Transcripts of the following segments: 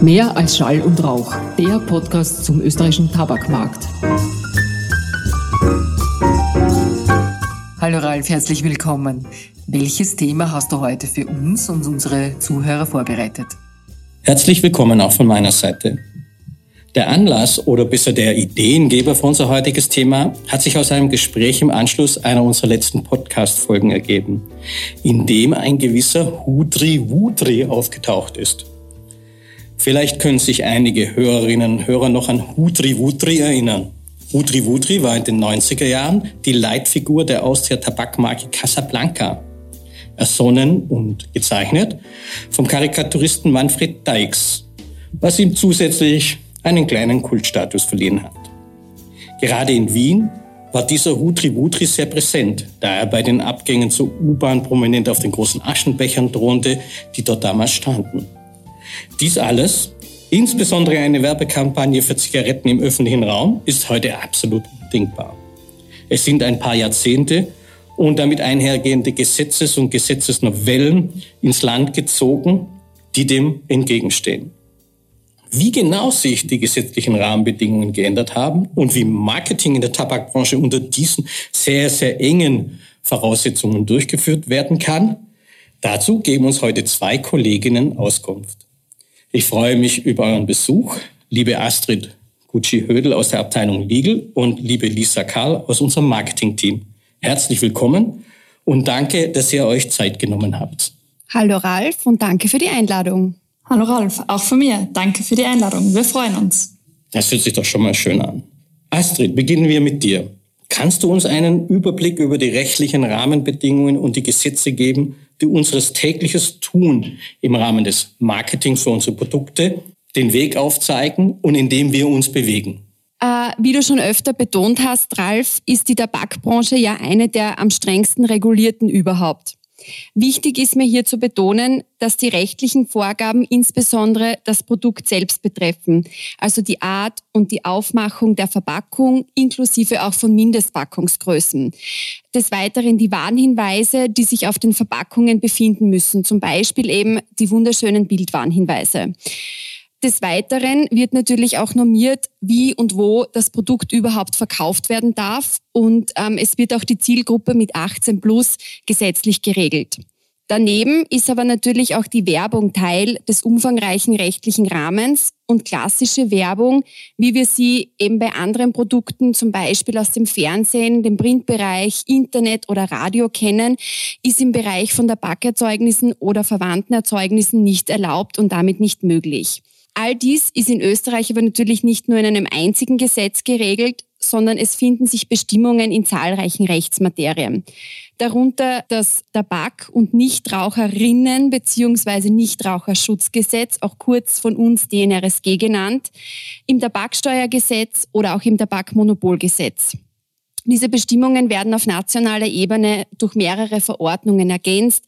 Mehr als Schall und Rauch, der Podcast zum österreichischen Tabakmarkt. Hallo Ralf, herzlich willkommen. Welches Thema hast du heute für uns und unsere Zuhörer vorbereitet? Herzlich willkommen auch von meiner Seite. Der Anlass oder besser der Ideengeber für unser heutiges Thema hat sich aus einem Gespräch im Anschluss einer unserer letzten Podcast-Folgen ergeben, in dem ein gewisser Hudri Wudri aufgetaucht ist. Vielleicht können sich einige Hörerinnen und Hörer noch an Hudri Wudri erinnern. Hudri Wudri war in den 90er Jahren die Leitfigur der Austria-Tabakmarke Casablanca. Ersonnen und gezeichnet vom Karikaturisten Manfred Deix, was ihm zusätzlich einen kleinen Kultstatus verliehen hat. Gerade in Wien war dieser Hudri Wudri sehr präsent, da er bei den Abgängen zur U-Bahn prominent auf den großen Aschenbechern thronte, die dort damals standen. Dies alles, insbesondere eine Werbekampagne für Zigaretten im öffentlichen Raum, ist heute absolut undenkbar. Es sind ein paar Jahrzehnte und damit einhergehende Gesetzes- und Gesetzesnovellen ins Land gezogen, die dem entgegenstehen. Wie genau sich die gesetzlichen Rahmenbedingungen geändert haben und wie Marketing in der Tabakbranche unter diesen sehr, sehr engen Voraussetzungen durchgeführt werden kann, dazu geben uns heute zwei Kolleginnen Auskunft. Ich freue mich über euren Besuch, liebe Astrid Gucci-Hödel aus der Abteilung Legal und liebe Lisa Karl aus unserem Marketing-Team. Herzlich willkommen und danke, dass ihr euch Zeit genommen habt. Hallo Ralf und danke für die Einladung. Hallo Ralf, auch von mir. Danke für die Einladung. Wir freuen uns. Das hört sich doch schon mal schön an. Astrid, beginnen wir mit dir. Kannst du uns einen Überblick über die rechtlichen Rahmenbedingungen und die Gesetze geben, unseres tägliches Tun im Rahmen des Marketings für unsere Produkte den Weg aufzeigen und in dem wir uns bewegen. Äh, wie du schon öfter betont hast, Ralf, ist die Tabakbranche ja eine der am strengsten regulierten überhaupt. Wichtig ist mir hier zu betonen, dass die rechtlichen Vorgaben insbesondere das Produkt selbst betreffen, also die Art und die Aufmachung der Verpackung inklusive auch von Mindestpackungsgrößen. Des Weiteren die Warnhinweise, die sich auf den Verpackungen befinden müssen, zum Beispiel eben die wunderschönen Bildwarnhinweise. Des Weiteren wird natürlich auch normiert, wie und wo das Produkt überhaupt verkauft werden darf. Und ähm, es wird auch die Zielgruppe mit 18 plus gesetzlich geregelt. Daneben ist aber natürlich auch die Werbung Teil des umfangreichen rechtlichen Rahmens und klassische Werbung, wie wir sie eben bei anderen Produkten, zum Beispiel aus dem Fernsehen, dem Printbereich, Internet oder Radio kennen, ist im Bereich von Tabakerzeugnissen oder verwandten Erzeugnissen nicht erlaubt und damit nicht möglich. All dies ist in Österreich aber natürlich nicht nur in einem einzigen Gesetz geregelt, sondern es finden sich Bestimmungen in zahlreichen Rechtsmaterien. Darunter das Tabak- und Nichtraucherinnen- bzw. Nichtraucherschutzgesetz, auch kurz von uns DNRSG genannt, im Tabaksteuergesetz oder auch im Tabakmonopolgesetz. Diese Bestimmungen werden auf nationaler Ebene durch mehrere Verordnungen ergänzt.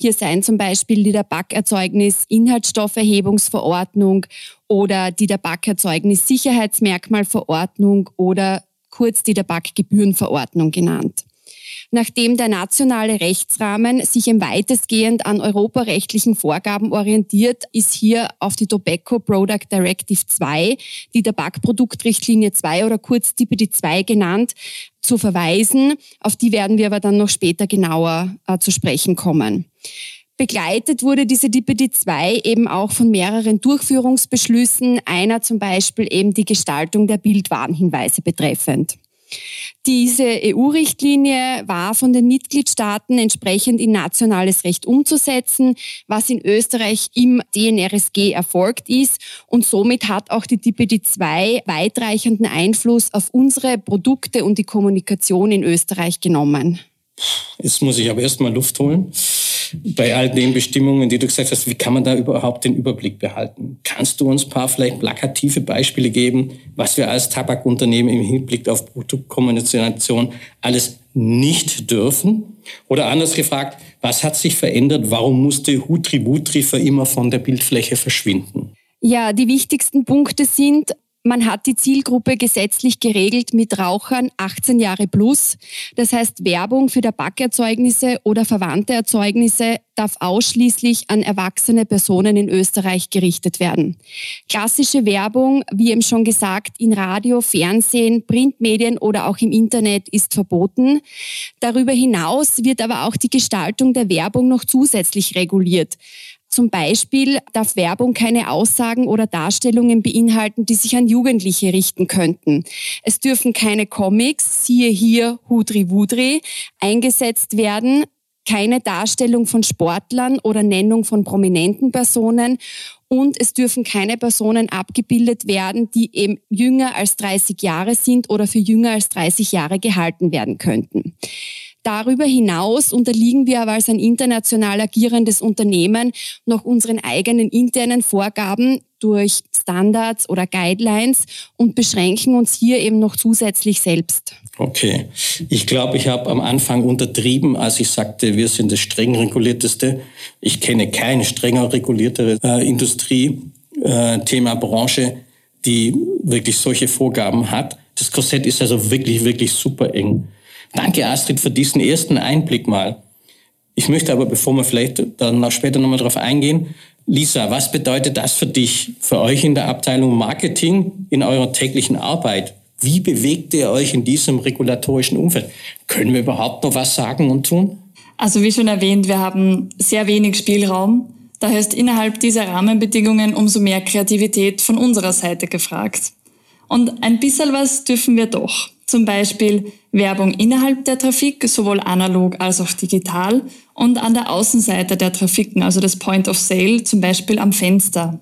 Hier seien zum Beispiel die Tabakerzeugnis Inhaltsstofferhebungsverordnung oder die Tabakerzeugnis Sicherheitsmerkmalverordnung oder kurz die Tabakgebührenverordnung genannt. Nachdem der nationale Rechtsrahmen sich im weitestgehend an europarechtlichen Vorgaben orientiert, ist hier auf die Tobacco Product Directive 2, die Tabakproduktrichtlinie 2 oder kurz TPD 2 genannt, zu verweisen. Auf die werden wir aber dann noch später genauer äh, zu sprechen kommen. Begleitet wurde diese DPD 2 eben auch von mehreren Durchführungsbeschlüssen, einer zum Beispiel eben die Gestaltung der Bildwarnhinweise betreffend. Diese EU-Richtlinie war von den Mitgliedstaaten entsprechend in nationales Recht umzusetzen, was in Österreich im DNRSG erfolgt ist. Und somit hat auch die DPD 2 weitreichenden Einfluss auf unsere Produkte und die Kommunikation in Österreich genommen. Jetzt muss ich aber erstmal Luft holen bei all den Bestimmungen, die du gesagt hast, wie kann man da überhaupt den Überblick behalten? Kannst du uns ein paar vielleicht plakative Beispiele geben, was wir als Tabakunternehmen im Hinblick auf Produktkommunikation alles nicht dürfen? Oder anders gefragt, was hat sich verändert? Warum musste Hutri-Wutri für immer von der Bildfläche verschwinden? Ja, die wichtigsten Punkte sind, Man hat die Zielgruppe gesetzlich geregelt mit Rauchern 18 Jahre plus. Das heißt, Werbung für Tabakerzeugnisse oder verwandte Erzeugnisse darf ausschließlich an erwachsene Personen in Österreich gerichtet werden. Klassische Werbung, wie eben schon gesagt, in Radio, Fernsehen, Printmedien oder auch im Internet ist verboten. Darüber hinaus wird aber auch die Gestaltung der Werbung noch zusätzlich reguliert. Zum Beispiel darf Werbung keine Aussagen oder Darstellungen beinhalten, die sich an Jugendliche richten könnten. Es dürfen keine Comics, siehe hier Hudri Wudri, eingesetzt werden, keine Darstellung von Sportlern oder Nennung von prominenten Personen und es dürfen keine Personen abgebildet werden, die eben jünger als 30 Jahre sind oder für jünger als 30 Jahre gehalten werden könnten. Darüber hinaus unterliegen wir aber als ein international agierendes Unternehmen noch unseren eigenen internen Vorgaben durch Standards oder Guidelines und beschränken uns hier eben noch zusätzlich selbst. Okay. Ich glaube, ich habe am Anfang untertrieben, als ich sagte, wir sind das streng regulierteste. Ich kenne keine strenger reguliertere äh, Industrie, äh, Thema Branche, die wirklich solche Vorgaben hat. Das Korsett ist also wirklich, wirklich super eng. Danke, Astrid, für diesen ersten Einblick mal. Ich möchte aber, bevor wir vielleicht dann noch später nochmal drauf eingehen, Lisa, was bedeutet das für dich, für euch in der Abteilung Marketing in eurer täglichen Arbeit? Wie bewegt ihr euch in diesem regulatorischen Umfeld? Können wir überhaupt noch was sagen und tun? Also wie schon erwähnt, wir haben sehr wenig Spielraum. Daher ist innerhalb dieser Rahmenbedingungen umso mehr Kreativität von unserer Seite gefragt. Und ein bisschen was dürfen wir doch. Zum Beispiel Werbung innerhalb der Trafik, sowohl analog als auch digital und an der Außenseite der Trafiken, also das Point of Sale, zum Beispiel am Fenster.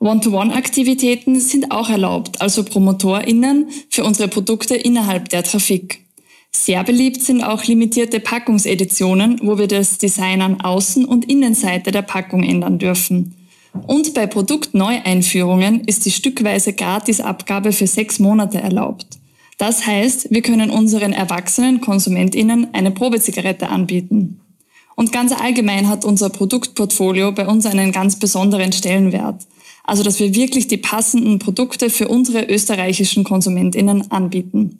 One-to-One-Aktivitäten sind auch erlaubt, also PromotorInnen für unsere Produkte innerhalb der Trafik. Sehr beliebt sind auch limitierte Packungseditionen, wo wir das Design an Außen- und Innenseite der Packung ändern dürfen. Und bei Produktneueinführungen ist die stückweise Gratisabgabe für sechs Monate erlaubt. Das heißt, wir können unseren erwachsenen KonsumentInnen eine Probezigarette anbieten. Und ganz allgemein hat unser Produktportfolio bei uns einen ganz besonderen Stellenwert. Also, dass wir wirklich die passenden Produkte für unsere österreichischen KonsumentInnen anbieten.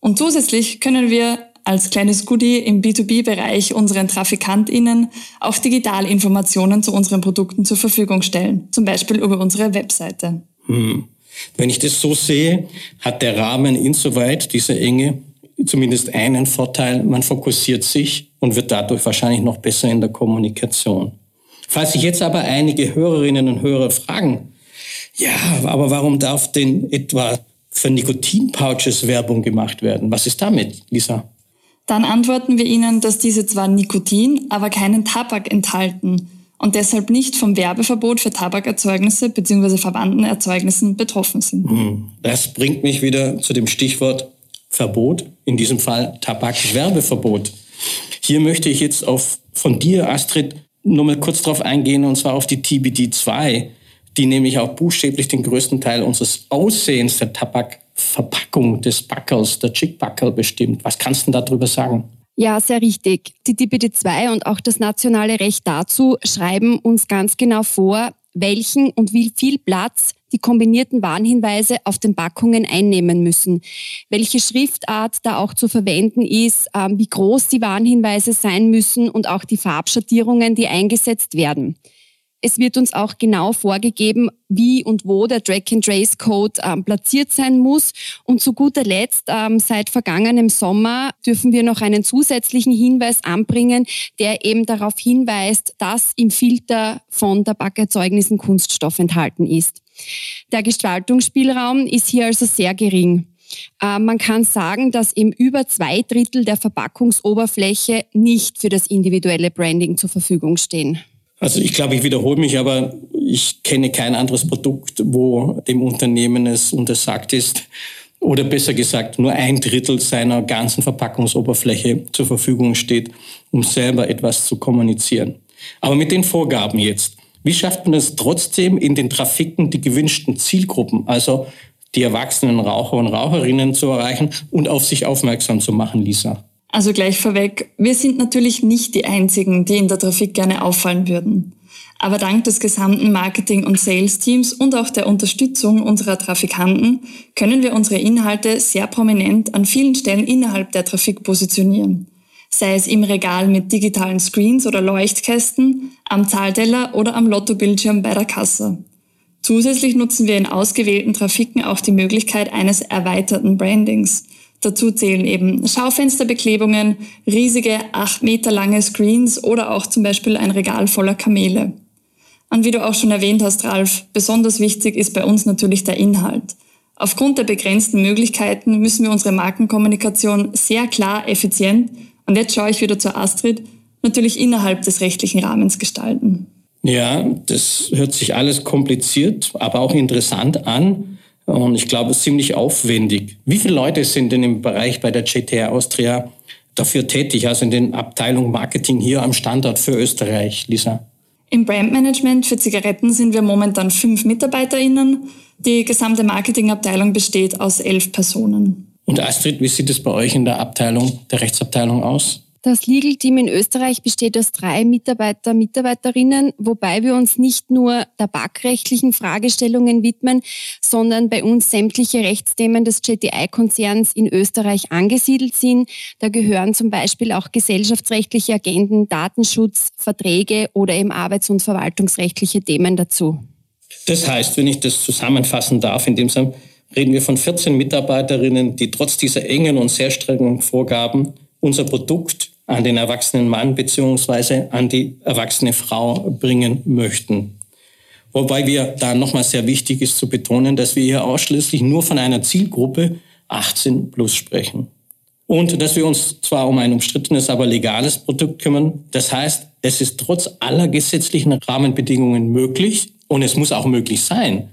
Und zusätzlich können wir als kleines Goodie im B2B-Bereich unseren TrafikantInnen auch Digitalinformationen zu unseren Produkten zur Verfügung stellen, zum Beispiel über unsere Webseite. Hm. Wenn ich das so sehe, hat der Rahmen insoweit, diese Enge, zumindest einen Vorteil, man fokussiert sich und wird dadurch wahrscheinlich noch besser in der Kommunikation. Falls sich jetzt aber einige Hörerinnen und Hörer fragen, ja, aber warum darf denn etwa für Nikotinpouches Werbung gemacht werden? Was ist damit, Lisa? Dann antworten wir Ihnen, dass diese zwar Nikotin, aber keinen Tabak enthalten und deshalb nicht vom Werbeverbot für Tabakerzeugnisse bzw. verwandten Erzeugnissen betroffen sind. Hm. Das bringt mich wieder zu dem Stichwort Verbot, in diesem Fall Tabakwerbeverbot. Hier möchte ich jetzt auf, von dir, Astrid, nur mal kurz drauf eingehen, und zwar auf die TBD2, die nämlich auch buchstäblich den größten Teil unseres Aussehens der Tabak Verpackung des Backers, der Chickbackel bestimmt. Was kannst du darüber sagen? Ja, sehr richtig. Die DPD2 und auch das nationale Recht dazu schreiben uns ganz genau vor, welchen und wie viel Platz die kombinierten Warnhinweise auf den Packungen einnehmen müssen, welche Schriftart da auch zu verwenden ist, ähm, wie groß die Warnhinweise sein müssen und auch die Farbschattierungen, die eingesetzt werden. Es wird uns auch genau vorgegeben, wie und wo der Track-and-Trace-Code ähm, platziert sein muss. Und zu guter Letzt, ähm, seit vergangenem Sommer dürfen wir noch einen zusätzlichen Hinweis anbringen, der eben darauf hinweist, dass im Filter von Tabakerzeugnissen Kunststoff enthalten ist. Der Gestaltungsspielraum ist hier also sehr gering. Äh, man kann sagen, dass eben über zwei Drittel der Verpackungsoberfläche nicht für das individuelle Branding zur Verfügung stehen. Also ich glaube, ich wiederhole mich, aber ich kenne kein anderes Produkt, wo dem Unternehmen es untersagt ist, oder besser gesagt, nur ein Drittel seiner ganzen Verpackungsoberfläche zur Verfügung steht, um selber etwas zu kommunizieren. Aber mit den Vorgaben jetzt. Wie schafft man es trotzdem in den Trafiken die gewünschten Zielgruppen, also die erwachsenen Raucher und Raucherinnen zu erreichen und auf sich aufmerksam zu machen, Lisa? Also gleich vorweg, wir sind natürlich nicht die Einzigen, die in der Trafik gerne auffallen würden. Aber dank des gesamten Marketing- und Sales-Teams und auch der Unterstützung unserer Trafikanten können wir unsere Inhalte sehr prominent an vielen Stellen innerhalb der Trafik positionieren. Sei es im Regal mit digitalen Screens oder Leuchtkästen, am Zahlteller oder am Lottobildschirm bei der Kasse. Zusätzlich nutzen wir in ausgewählten Trafiken auch die Möglichkeit eines erweiterten Brandings. Dazu zählen eben Schaufensterbeklebungen, riesige acht Meter lange Screens oder auch zum Beispiel ein Regal voller Kamele. Und wie du auch schon erwähnt hast, Ralf, besonders wichtig ist bei uns natürlich der Inhalt. Aufgrund der begrenzten Möglichkeiten müssen wir unsere Markenkommunikation sehr klar, effizient und jetzt schaue ich wieder zur Astrid, natürlich innerhalb des rechtlichen Rahmens gestalten. Ja, das hört sich alles kompliziert, aber auch interessant an und ich glaube ziemlich aufwendig. Wie viele Leute sind denn im Bereich bei der JTR Austria dafür tätig, also in den Abteilungen Marketing hier am Standort für Österreich, Lisa? Im Brandmanagement für Zigaretten sind wir momentan fünf MitarbeiterInnen. Die gesamte Marketingabteilung besteht aus elf Personen. Und Astrid, wie sieht es bei euch in der Abteilung, der Rechtsabteilung aus? Das Legal Team in Österreich besteht aus drei Mitarbeiter, Mitarbeiterinnen, wobei wir uns nicht nur tabakrechtlichen Fragestellungen widmen, sondern bei uns sämtliche Rechtsthemen des JTI-Konzerns in Österreich angesiedelt sind. Da gehören zum Beispiel auch gesellschaftsrechtliche Agenden, Datenschutz, Verträge oder eben arbeits- und verwaltungsrechtliche Themen dazu. Das heißt, wenn ich das zusammenfassen darf, in dem Sinne, reden wir von 14 Mitarbeiterinnen, die trotz dieser engen und sehr strengen Vorgaben unser Produkt an den erwachsenen Mann beziehungsweise an die erwachsene Frau bringen möchten. Wobei wir da nochmal sehr wichtig ist zu betonen, dass wir hier ausschließlich nur von einer Zielgruppe 18 plus sprechen. Und dass wir uns zwar um ein umstrittenes, aber legales Produkt kümmern. Das heißt, es ist trotz aller gesetzlichen Rahmenbedingungen möglich und es muss auch möglich sein,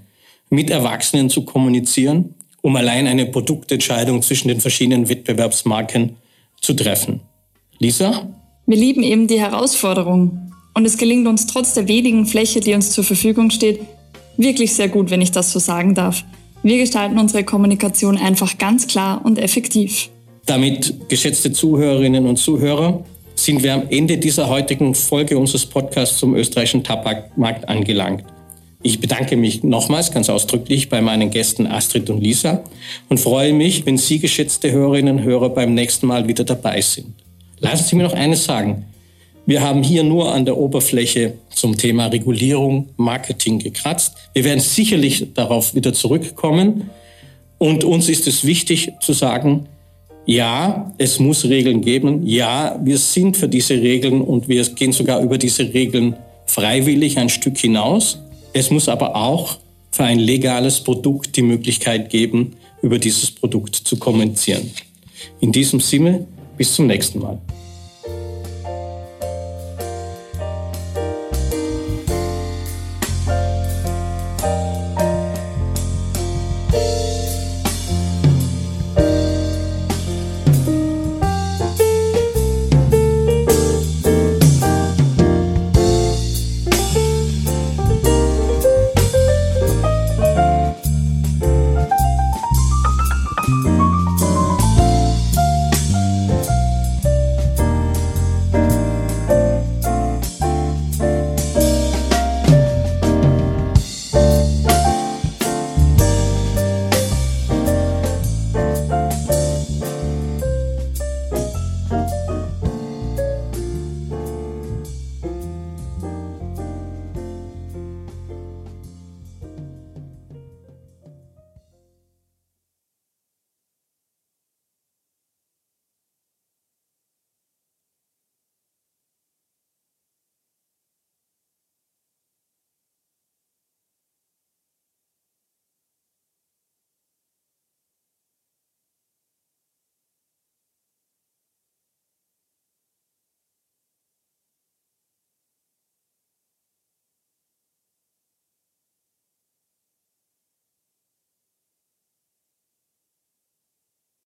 mit Erwachsenen zu kommunizieren, um allein eine Produktentscheidung zwischen den verschiedenen Wettbewerbsmarken zu treffen. Lisa? Wir lieben eben die Herausforderung. Und es gelingt uns trotz der wenigen Fläche, die uns zur Verfügung steht, wirklich sehr gut, wenn ich das so sagen darf. Wir gestalten unsere Kommunikation einfach ganz klar und effektiv. Damit, geschätzte Zuhörerinnen und Zuhörer, sind wir am Ende dieser heutigen Folge unseres Podcasts zum österreichischen Tabakmarkt angelangt. Ich bedanke mich nochmals ganz ausdrücklich bei meinen Gästen Astrid und Lisa und freue mich, wenn Sie, geschätzte Hörerinnen und Hörer, beim nächsten Mal wieder dabei sind. Lassen Sie mir noch eines sagen. Wir haben hier nur an der Oberfläche zum Thema Regulierung, Marketing gekratzt. Wir werden sicherlich darauf wieder zurückkommen. Und uns ist es wichtig zu sagen, ja, es muss Regeln geben. Ja, wir sind für diese Regeln und wir gehen sogar über diese Regeln freiwillig ein Stück hinaus. Es muss aber auch für ein legales Produkt die Möglichkeit geben, über dieses Produkt zu kommunizieren. In diesem Sinne bis zum nächsten Mal.